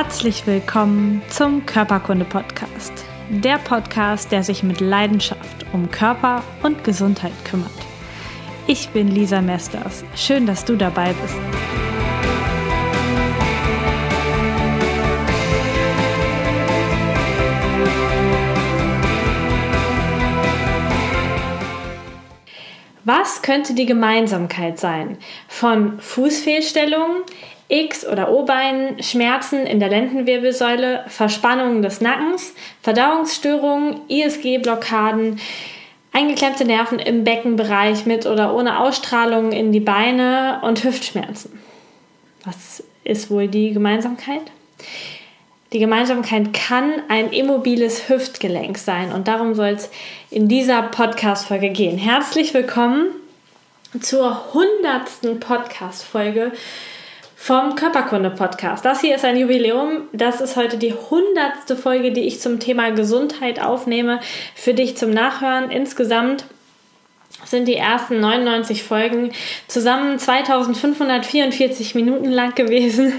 Herzlich willkommen zum Körperkunde-Podcast. Der Podcast, der sich mit Leidenschaft um Körper und Gesundheit kümmert. Ich bin Lisa Mesters. Schön, dass du dabei bist. Was könnte die Gemeinsamkeit sein von Fußfehlstellungen, X- oder O-Beinen, Schmerzen in der Lendenwirbelsäule, Verspannungen des Nackens, Verdauungsstörungen, ISG-Blockaden, eingeklemmte Nerven im Beckenbereich mit oder ohne Ausstrahlung in die Beine und Hüftschmerzen. Was ist wohl die Gemeinsamkeit? Die Gemeinsamkeit kann ein immobiles Hüftgelenk sein und darum soll es in dieser Podcast-Folge gehen. Herzlich willkommen zur hundertsten Podcast-Folge vom Körperkunde-Podcast. Das hier ist ein Jubiläum. Das ist heute die hundertste Folge, die ich zum Thema Gesundheit aufnehme, für dich zum Nachhören. Insgesamt sind die ersten 99 Folgen zusammen 2544 Minuten lang gewesen.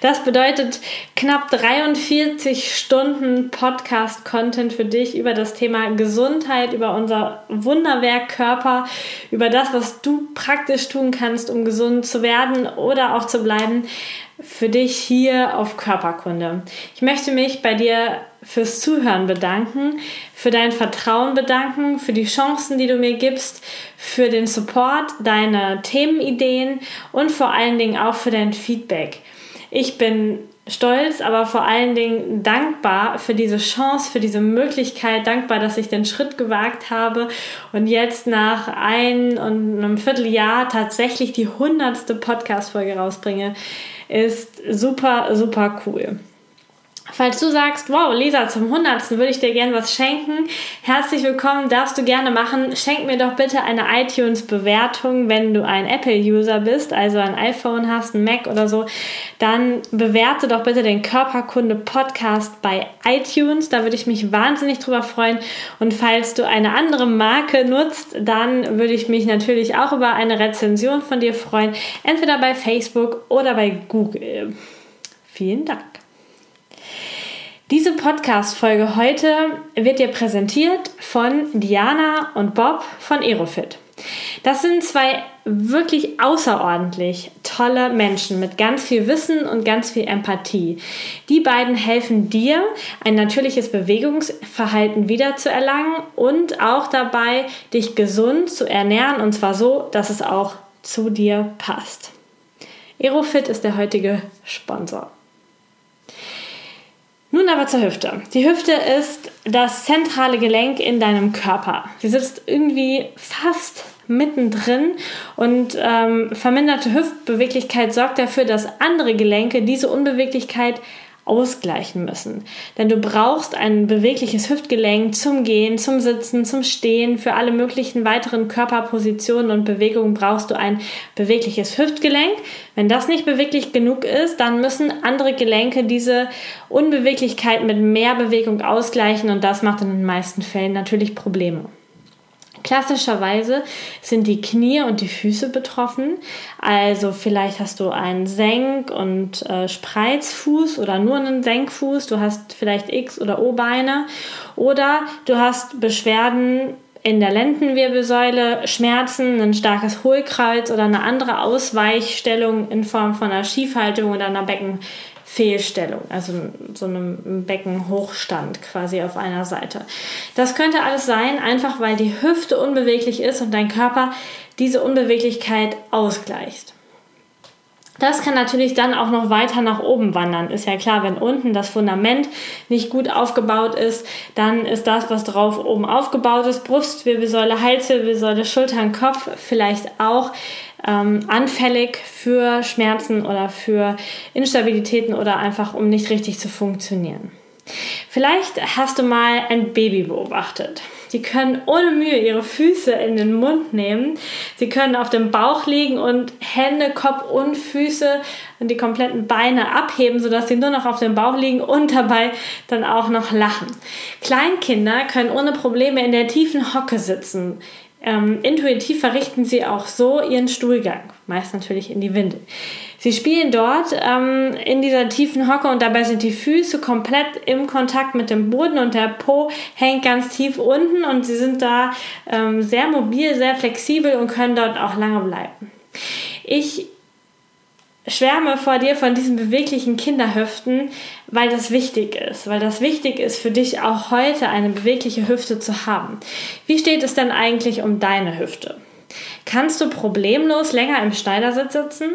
Das bedeutet knapp 43 Stunden Podcast-Content für dich über das Thema Gesundheit, über unser Wunderwerk Körper, über das, was du praktisch tun kannst, um gesund zu werden oder auch zu bleiben für dich hier auf Körperkunde. Ich möchte mich bei dir fürs Zuhören bedanken, für dein Vertrauen bedanken, für die Chancen, die du mir gibst, für den Support, deine Themenideen und vor allen Dingen auch für dein Feedback. Ich bin stolz, aber vor allen Dingen dankbar für diese Chance, für diese Möglichkeit, dankbar, dass ich den Schritt gewagt habe und jetzt nach ein und einem Vierteljahr tatsächlich die hundertste Podcast-Folge rausbringe, ist super, super cool. Falls du sagst, wow, Lisa, zum 100. würde ich dir gerne was schenken, herzlich willkommen, darfst du gerne machen. Schenk mir doch bitte eine iTunes-Bewertung, wenn du ein Apple-User bist, also ein iPhone hast, ein Mac oder so. Dann bewerte doch bitte den Körperkunde-Podcast bei iTunes, da würde ich mich wahnsinnig drüber freuen. Und falls du eine andere Marke nutzt, dann würde ich mich natürlich auch über eine Rezension von dir freuen, entweder bei Facebook oder bei Google. Vielen Dank. Diese Podcast-Folge heute wird dir präsentiert von Diana und Bob von Aerofit. Das sind zwei wirklich außerordentlich tolle Menschen mit ganz viel Wissen und ganz viel Empathie. Die beiden helfen dir, ein natürliches Bewegungsverhalten wiederzuerlangen und auch dabei, dich gesund zu ernähren und zwar so, dass es auch zu dir passt. Aerofit ist der heutige Sponsor. Nun aber zur Hüfte. Die Hüfte ist das zentrale Gelenk in deinem Körper. Sie sitzt irgendwie fast mittendrin und ähm, verminderte Hüftbeweglichkeit sorgt dafür, dass andere Gelenke diese Unbeweglichkeit ausgleichen müssen. Denn du brauchst ein bewegliches Hüftgelenk zum Gehen, zum Sitzen, zum Stehen. Für alle möglichen weiteren Körperpositionen und Bewegungen brauchst du ein bewegliches Hüftgelenk. Wenn das nicht beweglich genug ist, dann müssen andere Gelenke diese Unbeweglichkeit mit mehr Bewegung ausgleichen und das macht in den meisten Fällen natürlich Probleme. Klassischerweise sind die Knie und die Füße betroffen. Also vielleicht hast du einen Senk- und äh, Spreizfuß oder nur einen Senkfuß. Du hast vielleicht X- oder O-Beine. Oder du hast Beschwerden in der Lendenwirbelsäule, Schmerzen, ein starkes Hohlkreuz oder eine andere Ausweichstellung in Form von einer Schiefhaltung oder einer Becken Fehlstellung, also so einem Beckenhochstand quasi auf einer Seite. Das könnte alles sein, einfach weil die Hüfte unbeweglich ist und dein Körper diese Unbeweglichkeit ausgleicht. Das kann natürlich dann auch noch weiter nach oben wandern. Ist ja klar, wenn unten das Fundament nicht gut aufgebaut ist, dann ist das, was drauf oben aufgebaut ist, Brustwirbelsäule, Halswirbelsäule, Schultern, Kopf vielleicht auch ähm, anfällig für Schmerzen oder für Instabilitäten oder einfach um nicht richtig zu funktionieren. Vielleicht hast du mal ein Baby beobachtet. Die können ohne Mühe ihre Füße in den Mund nehmen. Sie können auf dem Bauch liegen und Hände, Kopf und Füße und die kompletten Beine abheben, sodass sie nur noch auf dem Bauch liegen und dabei dann auch noch lachen. Kleinkinder können ohne Probleme in der tiefen Hocke sitzen ähm, intuitiv verrichten sie auch so ihren Stuhlgang, meist natürlich in die Windel. Sie spielen dort ähm, in dieser tiefen Hocke und dabei sind die Füße komplett im Kontakt mit dem Boden und der Po hängt ganz tief unten und sie sind da ähm, sehr mobil, sehr flexibel und können dort auch lange bleiben. Ich schwärme vor dir von diesen beweglichen Kinderhüften, weil das wichtig ist, weil das wichtig ist für dich auch heute eine bewegliche Hüfte zu haben. Wie steht es denn eigentlich um deine Hüfte? Kannst du problemlos länger im Schneidersitz sitzen?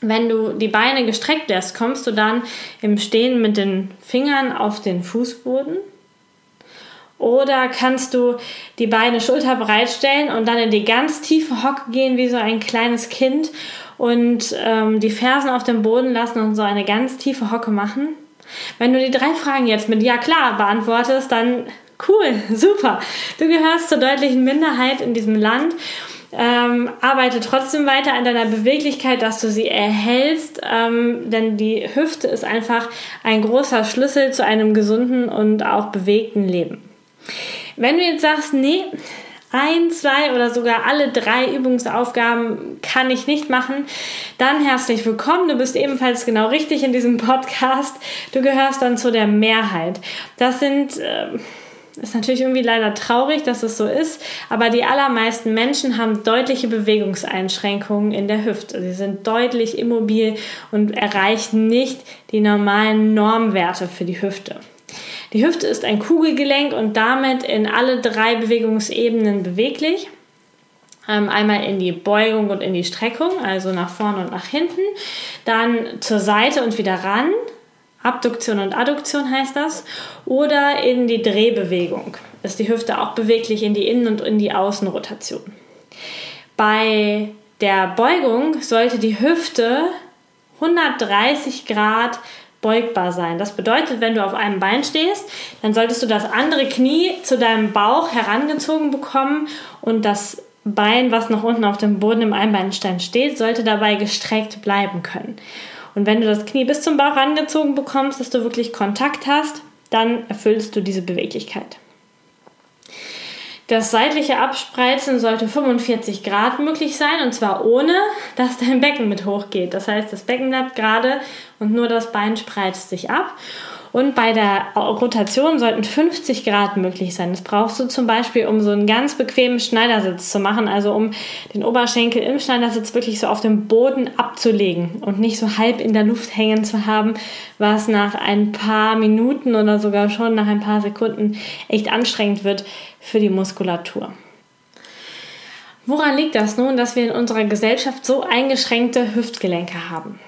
Wenn du die Beine gestreckt lässt, kommst du dann im Stehen mit den Fingern auf den Fußboden? Oder kannst du die Beine schulterbreit stellen und dann in die ganz tiefe Hocke gehen wie so ein kleines Kind und ähm, die Fersen auf dem Boden lassen und so eine ganz tiefe Hocke machen? Wenn du die drei Fragen jetzt mit Ja klar beantwortest, dann cool, super. Du gehörst zur deutlichen Minderheit in diesem Land. Ähm, arbeite trotzdem weiter an deiner Beweglichkeit, dass du sie erhältst, ähm, denn die Hüfte ist einfach ein großer Schlüssel zu einem gesunden und auch bewegten Leben. Wenn du jetzt sagst, nee, ein, zwei oder sogar alle drei Übungsaufgaben kann ich nicht machen, dann herzlich willkommen. Du bist ebenfalls genau richtig in diesem Podcast. Du gehörst dann zu der Mehrheit. Das sind. Äh, ist natürlich irgendwie leider traurig, dass es so ist, aber die allermeisten Menschen haben deutliche Bewegungseinschränkungen in der Hüfte. Sie sind deutlich immobil und erreichen nicht die normalen Normwerte für die Hüfte. Die Hüfte ist ein Kugelgelenk und damit in alle drei Bewegungsebenen beweglich. Ähm, einmal in die Beugung und in die Streckung, also nach vorne und nach hinten. Dann zur Seite und wieder ran. Abduktion und Adduktion heißt das. Oder in die Drehbewegung. Ist die Hüfte auch beweglich in die Innen- und in die Außenrotation. Bei der Beugung sollte die Hüfte 130 Grad beugbar sein. Das bedeutet, wenn du auf einem Bein stehst, dann solltest du das andere Knie zu deinem Bauch herangezogen bekommen und das Bein, was noch unten auf dem Boden im Einbeinstein steht, sollte dabei gestreckt bleiben können. Und wenn du das Knie bis zum Bauch herangezogen bekommst, dass du wirklich Kontakt hast, dann erfüllst du diese Beweglichkeit. Das seitliche Abspreizen sollte 45 Grad möglich sein und zwar ohne, dass dein Becken mit hochgeht. Das heißt, das Becken bleibt gerade und nur das Bein spreizt sich ab. Und bei der Rotation sollten 50 Grad möglich sein. Das brauchst du zum Beispiel, um so einen ganz bequemen Schneidersitz zu machen, also um den Oberschenkel im Schneidersitz wirklich so auf dem Boden abzulegen und nicht so halb in der Luft hängen zu haben, was nach ein paar Minuten oder sogar schon nach ein paar Sekunden echt anstrengend wird für die Muskulatur. Woran liegt das nun, dass wir in unserer Gesellschaft so eingeschränkte Hüftgelenke haben?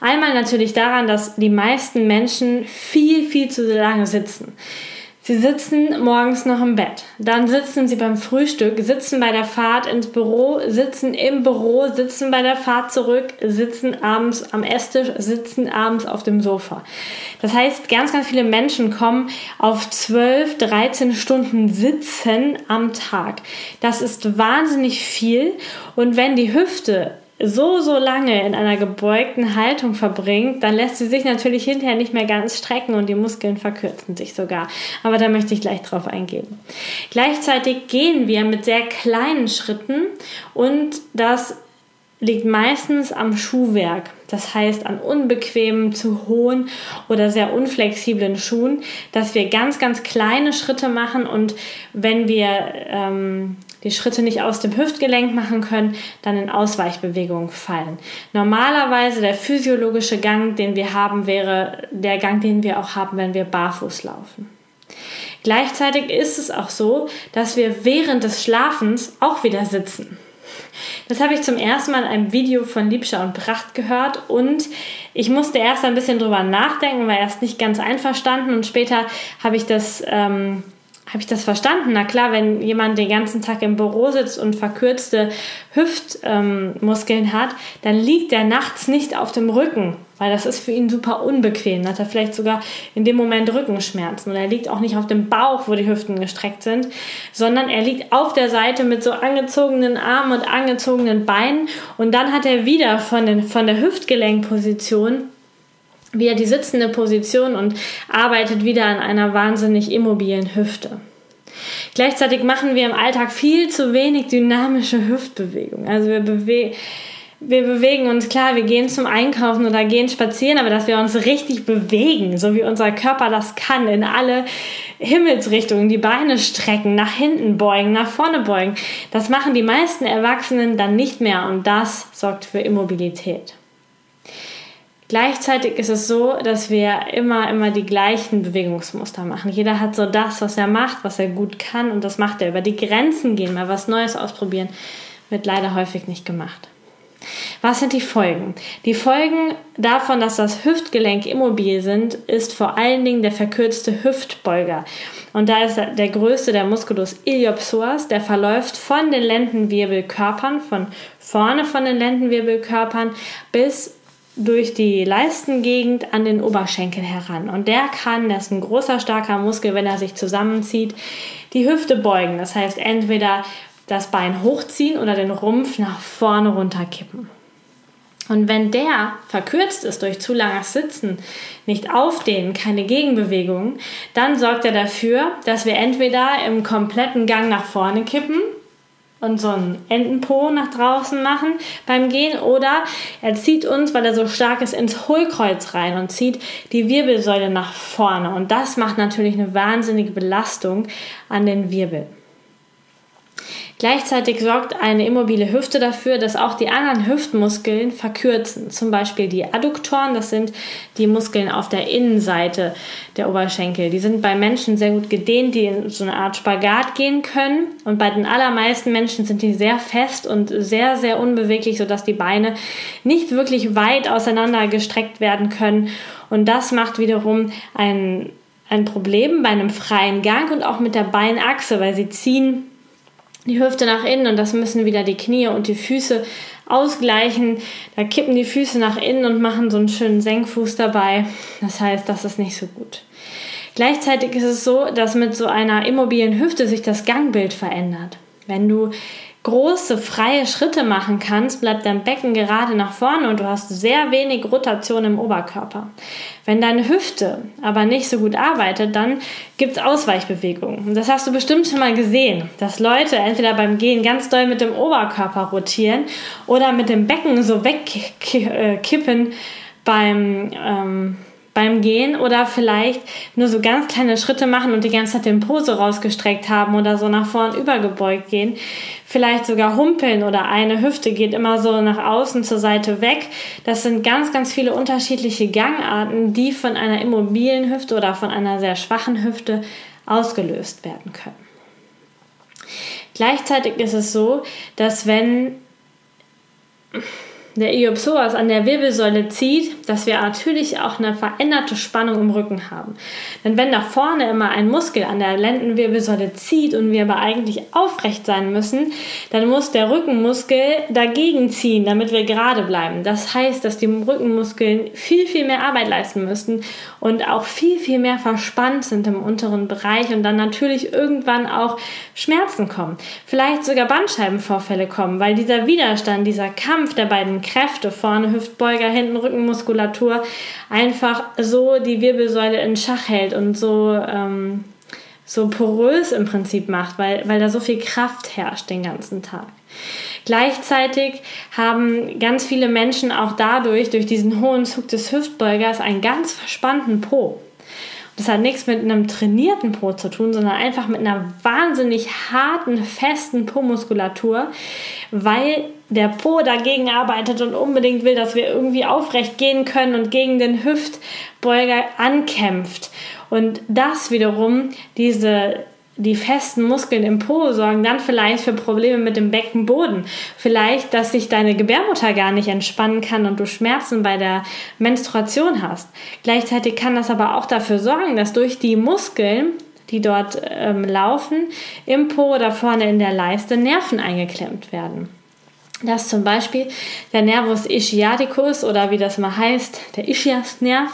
Einmal natürlich daran, dass die meisten Menschen viel, viel zu lange sitzen. Sie sitzen morgens noch im Bett, dann sitzen sie beim Frühstück, sitzen bei der Fahrt ins Büro, sitzen im Büro, sitzen bei der Fahrt zurück, sitzen abends am Esstisch, sitzen abends auf dem Sofa. Das heißt, ganz, ganz viele Menschen kommen auf 12, 13 Stunden Sitzen am Tag. Das ist wahnsinnig viel und wenn die Hüfte so, so lange in einer gebeugten Haltung verbringt, dann lässt sie sich natürlich hinterher nicht mehr ganz strecken und die Muskeln verkürzen sich sogar. Aber da möchte ich gleich drauf eingehen. Gleichzeitig gehen wir mit sehr kleinen Schritten und das liegt meistens am Schuhwerk. Das heißt an unbequemen, zu hohen oder sehr unflexiblen Schuhen, dass wir ganz, ganz kleine Schritte machen und wenn wir ähm, die Schritte nicht aus dem Hüftgelenk machen können, dann in Ausweichbewegungen fallen. Normalerweise der physiologische Gang, den wir haben, wäre der Gang, den wir auch haben, wenn wir barfuß laufen. Gleichzeitig ist es auch so, dass wir während des Schlafens auch wieder sitzen. Das habe ich zum ersten Mal in einem Video von Liebscher und Pracht gehört und ich musste erst ein bisschen drüber nachdenken, war erst nicht ganz einverstanden und später habe ich das ähm, habe ich das verstanden? Na klar, wenn jemand den ganzen Tag im Büro sitzt und verkürzte Hüftmuskeln ähm, hat, dann liegt er nachts nicht auf dem Rücken, weil das ist für ihn super unbequem. Dann hat er vielleicht sogar in dem Moment Rückenschmerzen. Oder er liegt auch nicht auf dem Bauch, wo die Hüften gestreckt sind, sondern er liegt auf der Seite mit so angezogenen Armen und angezogenen Beinen. Und dann hat er wieder von, den, von der Hüftgelenkposition wieder die sitzende Position und arbeitet wieder an einer wahnsinnig immobilen Hüfte. Gleichzeitig machen wir im Alltag viel zu wenig dynamische Hüftbewegungen. Also wir bewegen wir bewegen uns, klar, wir gehen zum Einkaufen oder gehen spazieren, aber dass wir uns richtig bewegen, so wie unser Körper das kann, in alle Himmelsrichtungen, die Beine strecken, nach hinten beugen, nach vorne beugen, das machen die meisten Erwachsenen dann nicht mehr und das sorgt für Immobilität. Gleichzeitig ist es so, dass wir immer, immer die gleichen Bewegungsmuster machen. Jeder hat so das, was er macht, was er gut kann und das macht er. Über die Grenzen gehen, mal was Neues ausprobieren, wird leider häufig nicht gemacht. Was sind die Folgen? Die Folgen davon, dass das Hüftgelenk immobil sind, ist vor allen Dingen der verkürzte Hüftbeuger. Und da ist der größte der Musculus iliopsoas, der verläuft von den Lendenwirbelkörpern, von vorne von den Lendenwirbelkörpern bis durch die Leistengegend an den Oberschenkel heran. Und der kann, das ist ein großer, starker Muskel, wenn er sich zusammenzieht, die Hüfte beugen. Das heißt, entweder das Bein hochziehen oder den Rumpf nach vorne runterkippen. Und wenn der verkürzt ist durch zu langes Sitzen, nicht aufdehnen, keine Gegenbewegung, dann sorgt er dafür, dass wir entweder im kompletten Gang nach vorne kippen und so einen Entenpo nach draußen machen beim Gehen oder er zieht uns, weil er so stark ist, ins Hohlkreuz rein und zieht die Wirbelsäule nach vorne. Und das macht natürlich eine wahnsinnige Belastung an den Wirbel. Gleichzeitig sorgt eine immobile Hüfte dafür, dass auch die anderen Hüftmuskeln verkürzen. Zum Beispiel die Adduktoren, das sind die Muskeln auf der Innenseite der Oberschenkel. Die sind bei Menschen sehr gut gedehnt, die in so eine Art Spagat gehen können. Und bei den allermeisten Menschen sind die sehr fest und sehr, sehr unbeweglich, sodass die Beine nicht wirklich weit auseinander gestreckt werden können. Und das macht wiederum ein, ein Problem bei einem freien Gang und auch mit der Beinachse, weil sie ziehen die Hüfte nach innen und das müssen wieder die Knie und die Füße ausgleichen. Da kippen die Füße nach innen und machen so einen schönen Senkfuß dabei. Das heißt, das ist nicht so gut. Gleichzeitig ist es so, dass mit so einer immobilen Hüfte sich das Gangbild verändert. Wenn du große freie Schritte machen kannst, bleibt dein Becken gerade nach vorne und du hast sehr wenig Rotation im Oberkörper. Wenn deine Hüfte aber nicht so gut arbeitet, dann gibt es Ausweichbewegungen. das hast du bestimmt schon mal gesehen, dass Leute entweder beim Gehen ganz doll mit dem Oberkörper rotieren oder mit dem Becken so wegkippen beim ähm, beim Gehen oder vielleicht nur so ganz kleine Schritte machen und die ganze Zeit den Pose rausgestreckt haben oder so nach vorn übergebeugt gehen. Vielleicht sogar humpeln oder eine Hüfte geht immer so nach außen zur Seite weg. Das sind ganz, ganz viele unterschiedliche Gangarten, die von einer immobilen Hüfte oder von einer sehr schwachen Hüfte ausgelöst werden können. Gleichzeitig ist es so, dass wenn der Iliopsoas an der Wirbelsäule zieht, dass wir natürlich auch eine veränderte Spannung im Rücken haben. Denn wenn da vorne immer ein Muskel an der Lendenwirbelsäule zieht und wir aber eigentlich aufrecht sein müssen, dann muss der Rückenmuskel dagegen ziehen, damit wir gerade bleiben. Das heißt, dass die Rückenmuskeln viel, viel mehr Arbeit leisten müssen und auch viel, viel mehr verspannt sind im unteren Bereich und dann natürlich irgendwann auch Schmerzen kommen. Vielleicht sogar Bandscheibenvorfälle kommen, weil dieser Widerstand, dieser Kampf der beiden Kräfte, vorne Hüftbeuger, hinten Rückenmuskulatur, einfach so die Wirbelsäule in Schach hält und so, ähm, so porös im Prinzip macht, weil, weil da so viel Kraft herrscht den ganzen Tag. Gleichzeitig haben ganz viele Menschen auch dadurch, durch diesen hohen Zug des Hüftbeugers, einen ganz verspannten Po. Das hat nichts mit einem trainierten Po zu tun, sondern einfach mit einer wahnsinnig harten, festen Po-Muskulatur, weil der Po dagegen arbeitet und unbedingt will, dass wir irgendwie aufrecht gehen können und gegen den Hüftbeuger ankämpft. Und das wiederum, diese die festen Muskeln im Po sorgen dann vielleicht für Probleme mit dem Beckenboden. Vielleicht, dass sich deine Gebärmutter gar nicht entspannen kann und du Schmerzen bei der Menstruation hast. Gleichzeitig kann das aber auch dafür sorgen, dass durch die Muskeln, die dort ähm, laufen, im Po oder vorne in der Leiste Nerven eingeklemmt werden dass zum Beispiel der Nervus ischiaticus oder wie das mal heißt, der Ischiasnerv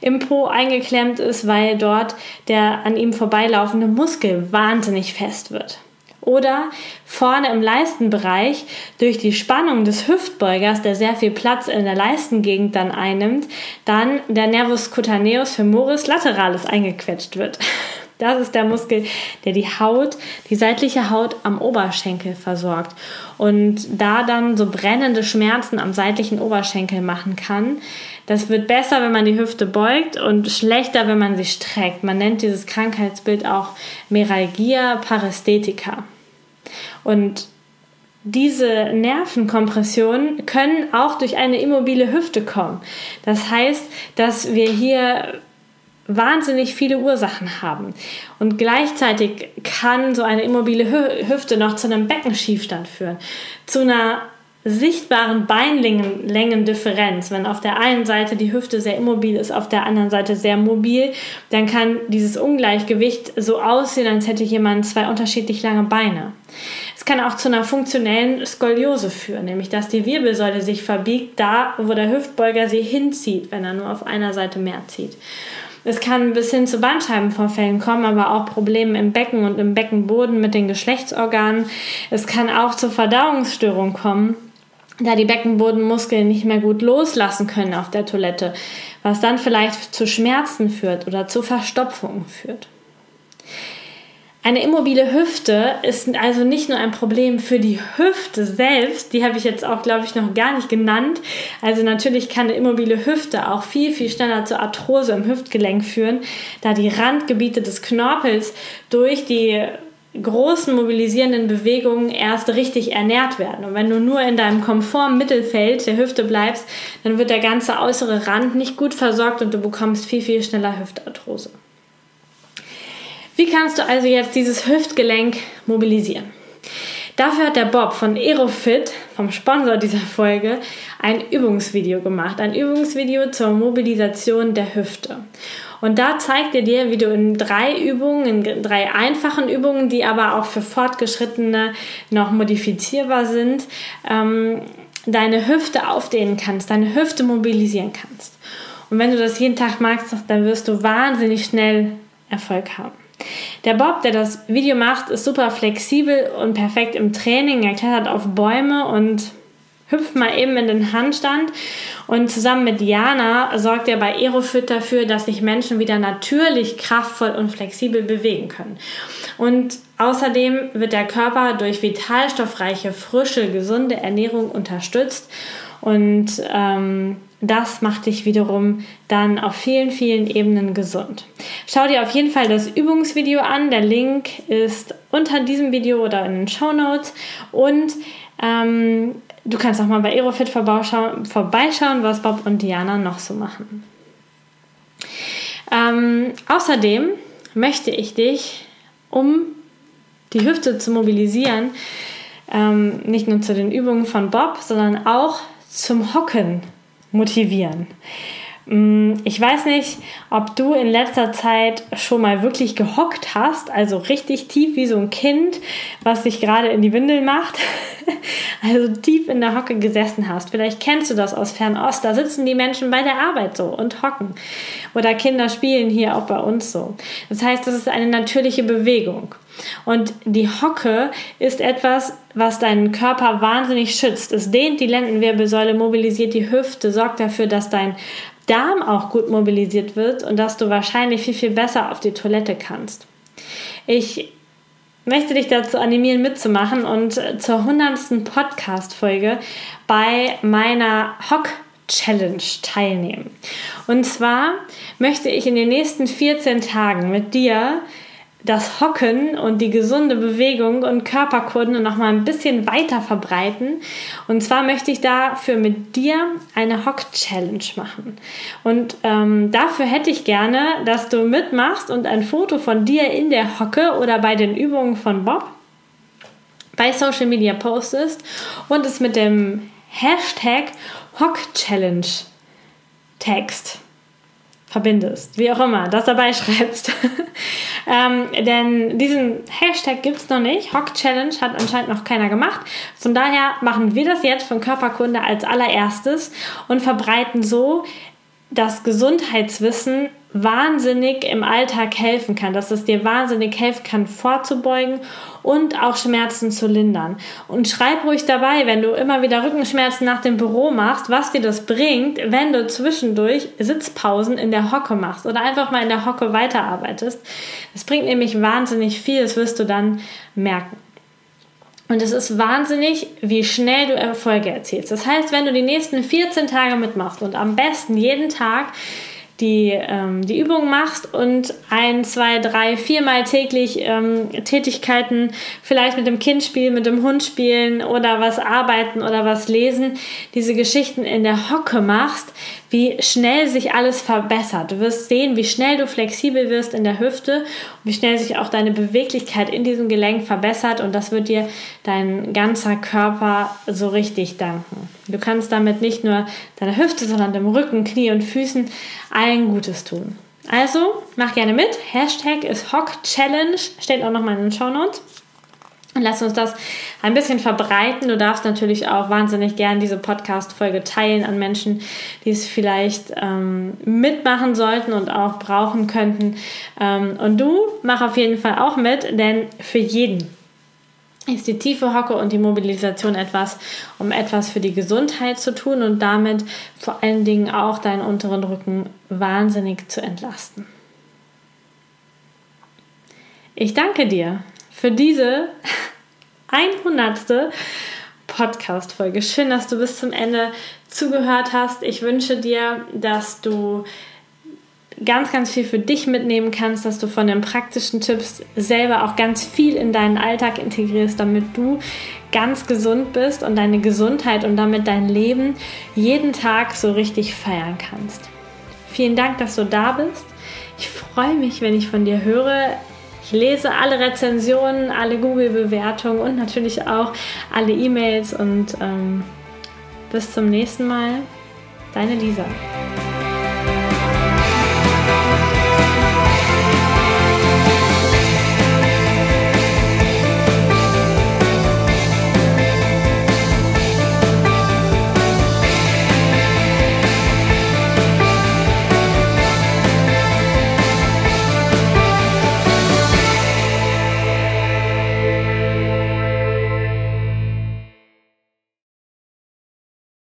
im Po eingeklemmt ist, weil dort der an ihm vorbeilaufende Muskel wahnsinnig fest wird. Oder vorne im Leistenbereich durch die Spannung des Hüftbeugers, der sehr viel Platz in der Leistengegend dann einnimmt, dann der Nervus cutaneus femoris lateralis eingequetscht wird. Das ist der Muskel, der die Haut, die seitliche Haut am Oberschenkel versorgt und da dann so brennende Schmerzen am seitlichen Oberschenkel machen kann. Das wird besser, wenn man die Hüfte beugt und schlechter, wenn man sie streckt. Man nennt dieses Krankheitsbild auch Meralgia paresthetica. Und diese Nervenkompressionen können auch durch eine immobile Hüfte kommen. Das heißt, dass wir hier wahnsinnig viele Ursachen haben. Und gleichzeitig kann so eine immobile Hüfte noch zu einem Beckenschiefstand führen, zu einer sichtbaren Beinlängendifferenz. Wenn auf der einen Seite die Hüfte sehr immobil ist, auf der anderen Seite sehr mobil, dann kann dieses Ungleichgewicht so aussehen, als hätte jemand zwei unterschiedlich lange Beine. Es kann auch zu einer funktionellen Skoliose führen, nämlich dass die Wirbelsäule sich verbiegt, da wo der Hüftbeuger sie hinzieht, wenn er nur auf einer Seite mehr zieht. Es kann bis hin zu Bandscheibenvorfällen kommen, aber auch Probleme im Becken und im Beckenboden mit den Geschlechtsorganen. Es kann auch zu Verdauungsstörungen kommen, da die Beckenbodenmuskeln nicht mehr gut loslassen können auf der Toilette, was dann vielleicht zu Schmerzen führt oder zu Verstopfungen führt. Eine immobile Hüfte ist also nicht nur ein Problem für die Hüfte selbst, die habe ich jetzt auch, glaube ich, noch gar nicht genannt. Also natürlich kann eine immobile Hüfte auch viel, viel schneller zur Arthrose im Hüftgelenk führen, da die Randgebiete des Knorpels durch die großen mobilisierenden Bewegungen erst richtig ernährt werden. Und wenn du nur in deinem Komfort Mittelfeld der Hüfte bleibst, dann wird der ganze äußere Rand nicht gut versorgt und du bekommst viel, viel schneller Hüftarthrose. Wie kannst du also jetzt dieses Hüftgelenk mobilisieren? Dafür hat der Bob von Aerofit, vom Sponsor dieser Folge, ein Übungsvideo gemacht. Ein Übungsvideo zur Mobilisation der Hüfte. Und da zeigt er dir, wie du in drei Übungen, in drei einfachen Übungen, die aber auch für Fortgeschrittene noch modifizierbar sind, ähm, deine Hüfte aufdehnen kannst, deine Hüfte mobilisieren kannst. Und wenn du das jeden Tag magst, dann wirst du wahnsinnig schnell Erfolg haben. Der Bob, der das Video macht, ist super flexibel und perfekt im Training. Er klettert auf Bäume und hüpft mal eben in den Handstand. Und zusammen mit Jana sorgt er bei Aerofit dafür, dass sich Menschen wieder natürlich kraftvoll und flexibel bewegen können. Und außerdem wird der Körper durch vitalstoffreiche, frische, gesunde Ernährung unterstützt. Und ähm, das macht dich wiederum dann auf vielen, vielen Ebenen gesund. Schau dir auf jeden Fall das Übungsvideo an. Der Link ist unter diesem Video oder in den Show Notes. Und ähm, du kannst auch mal bei Aerofit vorbeischauen, was Bob und Diana noch so machen. Ähm, außerdem möchte ich dich, um die Hüfte zu mobilisieren, ähm, nicht nur zu den Übungen von Bob, sondern auch zum Hocken motivieren. Mm, ich weiß nicht, ob du in letzter Zeit schon mal wirklich gehockt hast, also richtig tief wie so ein Kind, was sich gerade in die Windel macht, also tief in der Hocke gesessen hast. Vielleicht kennst du das aus Fernost, da sitzen die Menschen bei der Arbeit so und hocken. Oder Kinder spielen hier auch bei uns so. Das heißt, das ist eine natürliche Bewegung. Und die Hocke ist etwas, was deinen Körper wahnsinnig schützt. Es dehnt die Lendenwirbelsäule, mobilisiert die Hüfte, sorgt dafür, dass dein Darm auch gut mobilisiert wird und dass du wahrscheinlich viel, viel besser auf die Toilette kannst. Ich möchte dich dazu animieren, mitzumachen und zur 100. Podcast-Folge bei meiner Hock Challenge teilnehmen. Und zwar möchte ich in den nächsten 14 Tagen mit dir das Hocken und die gesunde Bewegung und Körperkunde noch mal ein bisschen weiter verbreiten. Und zwar möchte ich dafür mit dir eine Hock-Challenge machen. Und ähm, dafür hätte ich gerne, dass du mitmachst und ein Foto von dir in der Hocke oder bei den Übungen von Bob bei Social Media postest und es mit dem Hashtag Hock-Challenge text verbindest, wie auch immer, das dabei schreibst. ähm, denn diesen Hashtag gibt es noch nicht. Hock Challenge hat anscheinend noch keiner gemacht. Von daher machen wir das jetzt von Körperkunde als allererstes und verbreiten so das Gesundheitswissen wahnsinnig im Alltag helfen kann, dass es dir wahnsinnig helfen kann, vorzubeugen und auch Schmerzen zu lindern. Und schreib ruhig dabei, wenn du immer wieder Rückenschmerzen nach dem Büro machst, was dir das bringt, wenn du zwischendurch Sitzpausen in der Hocke machst oder einfach mal in der Hocke weiterarbeitest. Das bringt nämlich wahnsinnig viel, das wirst du dann merken. Und es ist wahnsinnig, wie schnell du Erfolge erzielst. Das heißt, wenn du die nächsten 14 Tage mitmachst und am besten jeden Tag die, ähm, die Übung machst und ein, zwei, drei, viermal täglich ähm, Tätigkeiten, vielleicht mit dem Kind spielen, mit dem Hund spielen oder was arbeiten oder was lesen, diese Geschichten in der Hocke machst, wie schnell sich alles verbessert. Du wirst sehen, wie schnell du flexibel wirst in der Hüfte und wie schnell sich auch deine Beweglichkeit in diesem Gelenk verbessert und das wird dir dein ganzer Körper so richtig danken. Du kannst damit nicht nur deiner Hüfte, sondern dem Rücken, Knie und Füßen allen Gutes tun. Also mach gerne mit. Hashtag ist Hock Challenge. Steht auch nochmal in den Show Notes. Lass uns das ein bisschen verbreiten. Du darfst natürlich auch wahnsinnig gern diese Podcast-Folge teilen an Menschen, die es vielleicht ähm, mitmachen sollten und auch brauchen könnten. Ähm, und du mach auf jeden Fall auch mit, denn für jeden ist die tiefe Hocke und die Mobilisation etwas, um etwas für die Gesundheit zu tun und damit vor allen Dingen auch deinen unteren Rücken wahnsinnig zu entlasten. Ich danke dir für diese 100. Podcast-Folge. Schön, dass du bis zum Ende zugehört hast. Ich wünsche dir, dass du ganz, ganz viel für dich mitnehmen kannst, dass du von den praktischen Tipps selber auch ganz viel in deinen Alltag integrierst, damit du ganz gesund bist und deine Gesundheit und damit dein Leben jeden Tag so richtig feiern kannst. Vielen Dank, dass du da bist. Ich freue mich, wenn ich von dir höre. Ich lese alle Rezensionen, alle Google-Bewertungen und natürlich auch alle E-Mails und ähm, bis zum nächsten Mal. Deine Lisa.